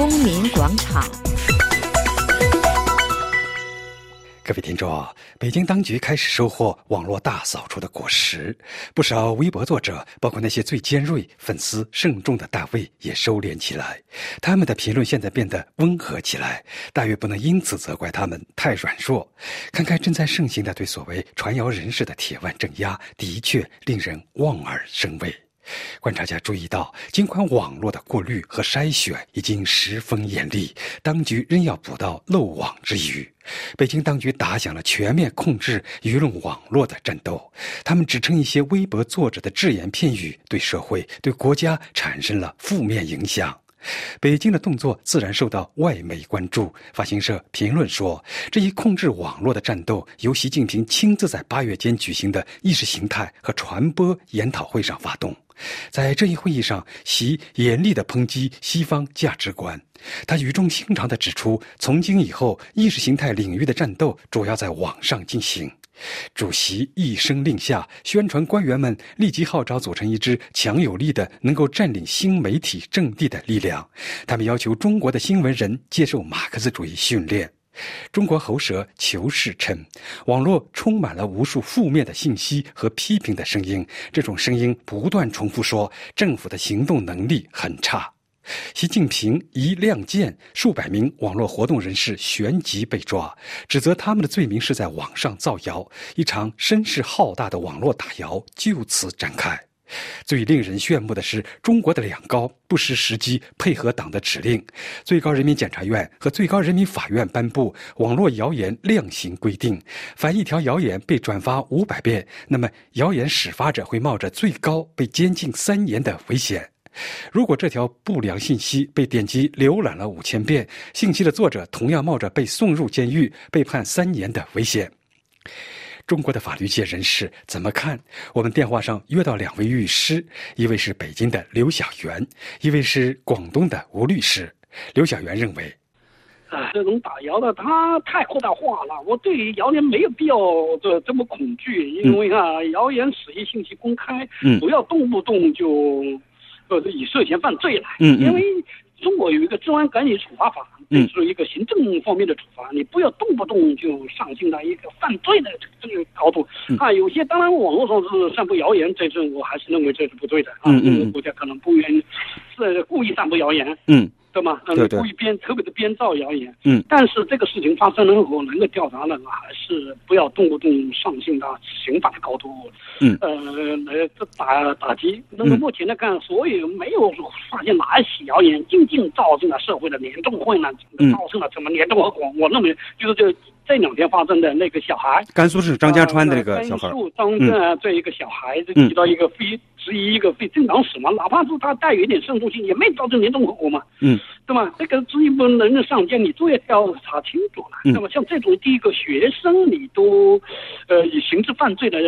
公民广场。各位听众，北京当局开始收获网络大扫除的果实，不少微博作者，包括那些最尖锐、粉丝慎重的大 V，也收敛起来。他们的评论现在变得温和起来，大约不能因此责怪他们太软弱。看看正在盛行的对所谓传谣人士的铁腕镇压，的确令人望而生畏。观察家注意到，尽管网络的过滤和筛选已经十分严厉，当局仍要捕到漏网之鱼。北京当局打响了全面控制舆论网络的战斗，他们只称一些微博作者的只言片语对社会、对国家产生了负面影响。北京的动作自然受到外媒关注。法新社评论说，这一控制网络的战斗由习近平亲自在八月间举行的意识形态和传播研讨会上发动。在这一会议上，习严厉地抨击西方价值观。他语重心长地指出，从今以后，意识形态领域的战斗主要在网上进行。主席一声令下，宣传官员们立即号召组成一支强有力的、能够占领新媒体阵地的力量。他们要求中国的新闻人接受马克思主义训练。中国喉舌求是称，网络充满了无数负面的信息和批评的声音。这种声音不断重复说，政府的行动能力很差。习近平一亮剑，数百名网络活动人士旋即被抓，指责他们的罪名是在网上造谣。一场声势浩大的网络打谣就此展开。最令人炫目的是，中国的两高不失时机，配合党的指令，最高人民检察院和最高人民法院颁布网络谣言量刑规定：凡一条谣言被转发五百遍，那么谣言始发者会冒着最高被监禁三年的危险；如果这条不良信息被点击浏览了五千遍，信息的作者同样冒着被送入监狱、被判三年的危险。中国的法律界人士怎么看？我们电话上约到两位律师，一位是北京的刘晓元，一位是广东的吴律师。刘晓元认为，啊，这种打谣的他太扩大化了。我对于谣言没有必要这这么恐惧，因为啊，谣言使于信息公开，不要动不动就呃以涉嫌犯罪来，因为。中国有一个治安管理处罚法，这是一个行政方面的处罚，你不要动不动就上升到一个犯罪的这个高度啊。有些当然网络上是散布谣言，这是我还是认为这是不对的啊。嗯嗯国家可能不愿意是故意散布谣言。嗯。对吗？对对。故意编，特别的编造谣言。嗯。但是这个事情发生了后，能够调查的还是不要动不动上升到刑法的高度。嗯。呃，来打打击。那么目前来看，所有没有发现哪一起谣言，仅仅造成了社会的严重混乱，造成了什么严重后果？我认为就是这这两天发生的那个小孩，甘肃省张家川的那个小孩。甘肃张镇这一个小孩子提到一个非。质疑一个非正常死亡，哪怕是他带有一点渗透性，也没造成严重后果嘛？嗯，对吧？这个质疑不能上街，你都要调查清楚了。那么像这种第一个学生，你都，呃，以刑事犯罪的。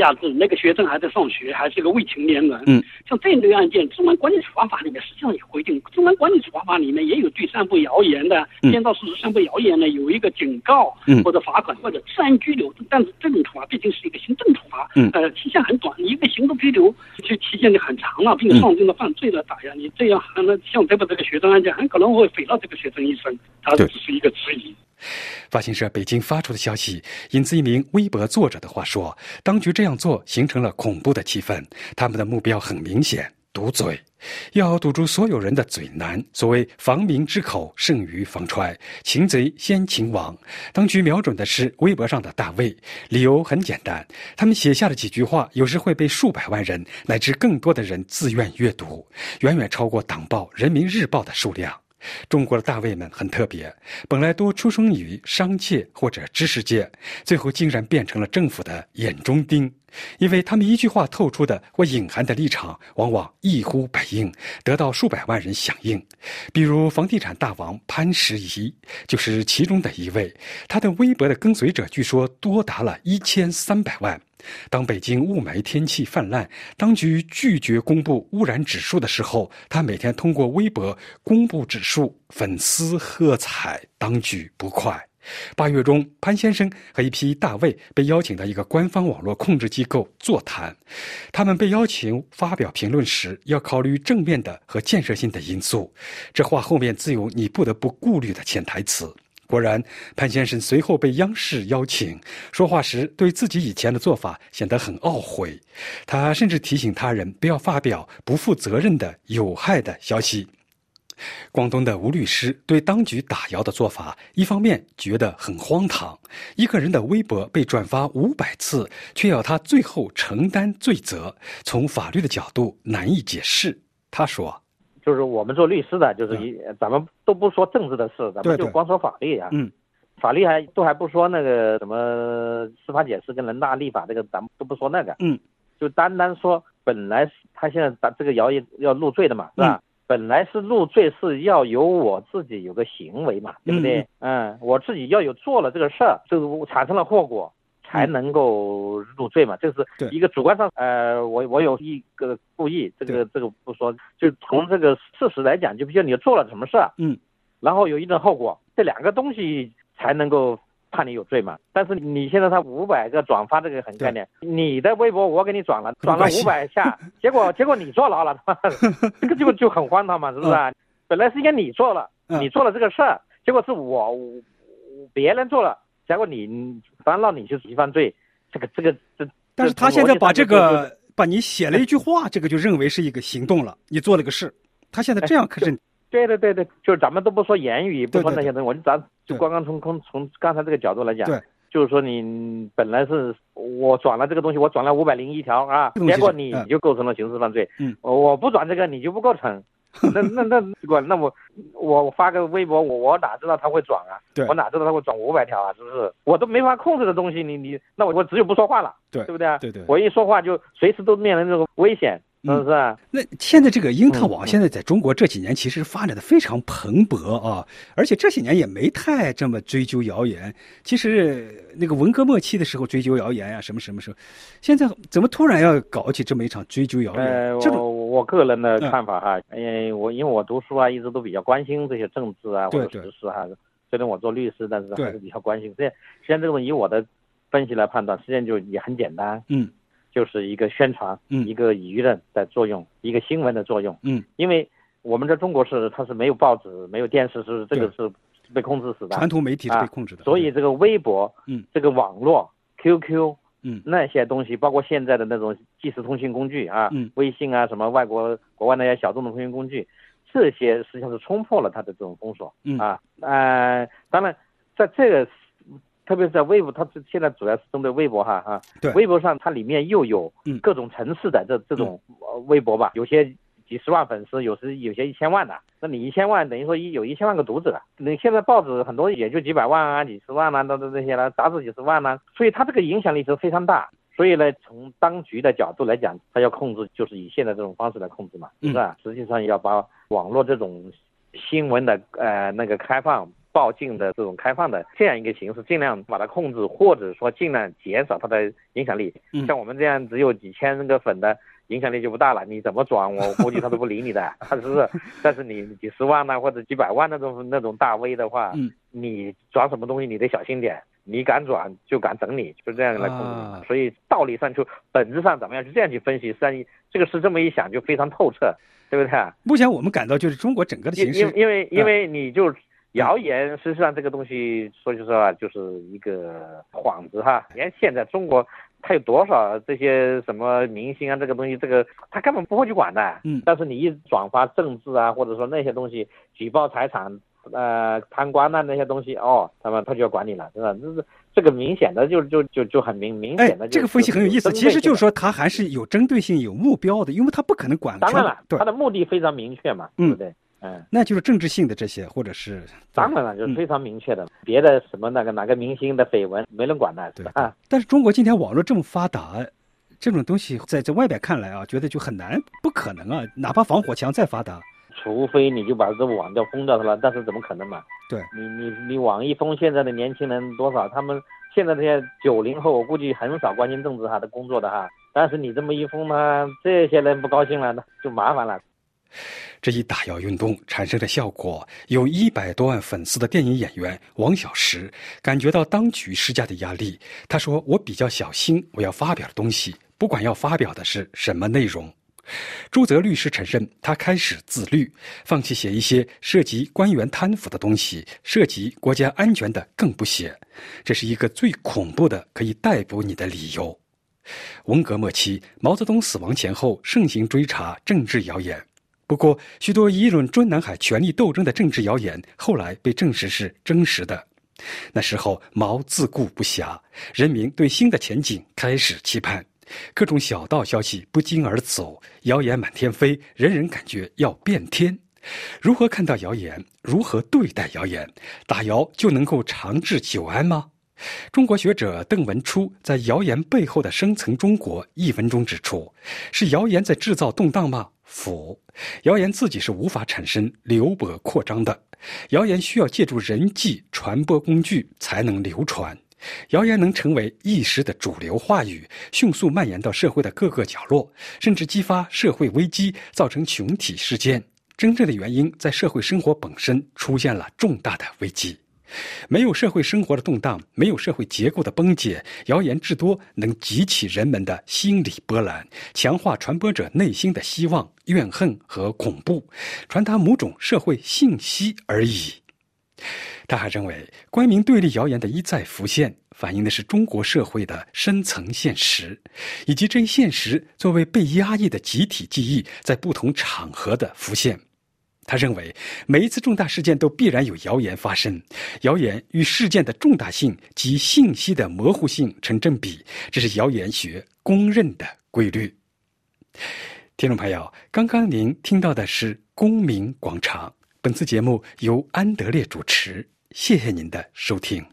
样子，那个学生还在上学，还是个未成年人。嗯，像这类案件，《中安管理处罚法》里面实际上有规定，《中安管理处罚法》里面也有对散布谣言的、编造事实、散布谣言的有一个警告，或者罚款，或者治安拘留。但是这种处罚毕竟是一个行政处罚，呃，期限很短，一个行政拘留就期限就很长了，并且上升到犯罪的打压。你这样，那像这个这个学生案件，很可能会毁了这个学生一生。他只是一个质疑。法新社北京发出的消息，引自一名微博作者的话说：“当局这样做形成了恐怖的气氛，他们的目标很明显，堵嘴，要堵住所有人的嘴难。所谓防民之口胜于防揣，擒贼先擒王。当局瞄准的是微博上的大 V，理由很简单，他们写下的几句话，有时会被数百万人乃至更多的人自愿阅读，远远超过党报《人民日报》的数量。”中国的大卫们很特别，本来都出生于商界或者知识界，最后竟然变成了政府的眼中钉，因为他们一句话透出的或隐含的立场，往往一呼百应，得到数百万人响应。比如房地产大王潘石屹就是其中的一位，他的微博的跟随者据说多达了一千三百万。当北京雾霾天气泛滥，当局拒绝公布污染指数的时候，他每天通过微博公布指数，粉丝喝彩，当局不快。八月中，潘先生和一批大 V 被邀请到一个官方网络控制机构座谈。他们被邀请发表评论时，要考虑正面的和建设性的因素。这话后面自有你不得不顾虑的潜台词。果然，潘先生随后被央视邀请，说话时对自己以前的做法显得很懊悔。他甚至提醒他人不要发表不负责任的有害的消息。广东的吴律师对当局打谣的做法，一方面觉得很荒唐，一个人的微博被转发五百次，却要他最后承担罪责，从法律的角度难以解释。他说：“就是我们做律师的，就是一咱们都不说政治的事，咱们就光说法律啊。嗯，法律还都还不说那个什么司法解释跟人大立法这个，咱们都不说那个。嗯，就单单说本来他现在把这个谣言要入罪的嘛，是吧？”本来是入罪是要有我自己有个行为嘛，对不对？嗯，我自己要有做了这个事儿，就是产生了后果，才能够入罪嘛。这是一个主观上，呃，我我有一个故意，这个这个不说，就从这个事实来讲，就比如你做了什么事儿，嗯，然后有一定后果，这两个东西才能够。判你有罪嘛？但是你现在他五百个转发这个很概念，你的微博我给你转了，转了五百下，结果结果你坐牢了，这个就就很荒唐嘛，是不是？本来是应该你做了，你做了这个事儿，结果是我别人做了，结果你反正让你去犯罪，这个这个这。但是他现在把这个把你写了一句话，这个就认为是一个行动了，你做了个事，他现在这样可是。对对对对，就是咱们都不说言语，不说那些东西，我就咱就刚刚从从从刚才这个角度来讲，就是说你本来是我转了这个东西，我转了五百零一条啊，结果你就构成了刑事犯罪。嗯，我不转这个你就不构成，那那那管那我我发个微博，我我哪知道他会转啊？对，我哪知道他会转五百条啊？是不是？我都没法控制的东西，你你那我我只有不说话了，对对不对啊？对对，我一说话就随时都面临这种危险。是不是？那现在这个因特网现在在中国这几年其实发展的非常蓬勃啊，而且这些年也没太这么追究谣言。其实那个文革末期的时候追究谣言呀，什么什么时候，现在怎么突然要搞起这么一场追究谣言？呃，我我个人的看法哈，为我因为我读书啊，一直都比较关心这些政治啊或者时事哈。虽然我做律师，但是还是比较关心。这实际上这个以我的分析来判断，实际上就也很简单。嗯。就是一个宣传，嗯，一个舆论的作用，一个新闻的作用，嗯，因为我们在中国是它是没有报纸，没有电视，是这个是被控制死的，传统媒体是被控制的，所以这个微博，嗯，这个网络，QQ，嗯，那些东西，包括现在的那种即时通讯工具啊，嗯，微信啊，什么外国国外那些小众的通讯工具，这些实际上是冲破了它的这种封锁，嗯啊，呃，当然在这个。特别是在微博，它现在主要是针对微博哈哈。对。微博上它里面又有各种层次的这这种微博吧，有些几十万粉丝，有时有些一千万的。那你一千万等于说一有一千万个读者，你现在报纸很多也就几百万啊、几十万啊，都都这些了，杂志几十万呢，所以它这个影响力是非常大。所以呢，从当局的角度来讲，他要控制就是以现在这种方式来控制嘛，是吧？实际上要把网络这种新闻的呃那个开放。报禁的这种开放的这样一个形式，尽量把它控制，或者说尽量减少它的影响力。像我们这样只有几千个粉的影响力就不大了。你怎么转，我估计他都不理你的，是不是？但是你几十万呢，或者几百万那种那种大 V 的话，你转什么东西你得小心点。你敢转就敢整你，就这样来控制。所以道理上就本质上怎么样，就这样去分析。实际上这个事这么一想就非常透彻，对不对？目前我们感到就是中国整个的形势，因因为因为你就。谣言实际上这个东西说句实话就是一个幌子哈。你看现在中国，他有多少这些什么明星啊，这个东西这个他根本不会去管的。嗯。但是你一转发政治啊，或者说那些东西举报财产，呃，贪官啊那些东西，哦，他们他就要管你了，是吧？这是这个明显的就就就就很明明显的。这个分析很有意思。其实就是说他还是有针对性、有目标的，因为他不可能管。当然了，他的目的非常明确嘛，对不对？嗯，那就是政治性的这些，或者是当然了，就是非常明确的。别的什么那个哪个明星的绯闻，没人管的，对吧？但是中国今天网络这么发达，这种东西在在外边看来啊，觉得就很难，不可能啊！哪怕防火墙再发达，除非你就把这个网掉封掉它了，但是怎么可能嘛？对，你你你网一封，现在的年轻人多少？他们现在这些九零后，我估计很少关心政治哈的工作的哈。但是你这么一封呢，这些人不高兴了，那就麻烦了。这一打谣运动产生的效果，有一百多万粉丝的电影演员王小石感觉到当局施加的压力。他说：“我比较小心，我要发表的东西，不管要发表的是什么内容。”朱泽律师承认，他开始自律，放弃写一些涉及官员贪腐的东西，涉及国家安全的更不写。这是一个最恐怖的可以逮捕你的理由。文革末期，毛泽东死亡前后，盛行追查政治谣言。不过，许多议论中南海权力斗争的政治谣言，后来被证实是真实的。那时候，毛自顾不暇，人民对新的前景开始期盼，各种小道消息不胫而走，谣言满天飞，人人感觉要变天。如何看到谣言？如何对待谣言？打谣就能够长治久安吗？中国学者邓文初在《谣言背后的深层中国》一文中指出：“是谣言在制造动荡吗？否，谣言自己是无法产生流播扩张的。谣言需要借助人际传播工具才能流传。谣言能成为一时的主流话语，迅速蔓延到社会的各个角落，甚至激发社会危机，造成群体事件。真正的原因在社会生活本身出现了重大的危机。”没有社会生活的动荡，没有社会结构的崩解，谣言至多能激起人们的心理波澜，强化传播者内心的希望、怨恨和恐怖，传达某种社会信息而已。他还认为，官民对立谣言的一再浮现，反映的是中国社会的深层现实，以及这一现实作为被压抑的集体记忆，在不同场合的浮现。他认为，每一次重大事件都必然有谣言发生，谣言与事件的重大性及信息的模糊性成正比，这是谣言学公认的规律。听众朋友，刚刚您听到的是《公民广场》，本次节目由安德烈主持，谢谢您的收听。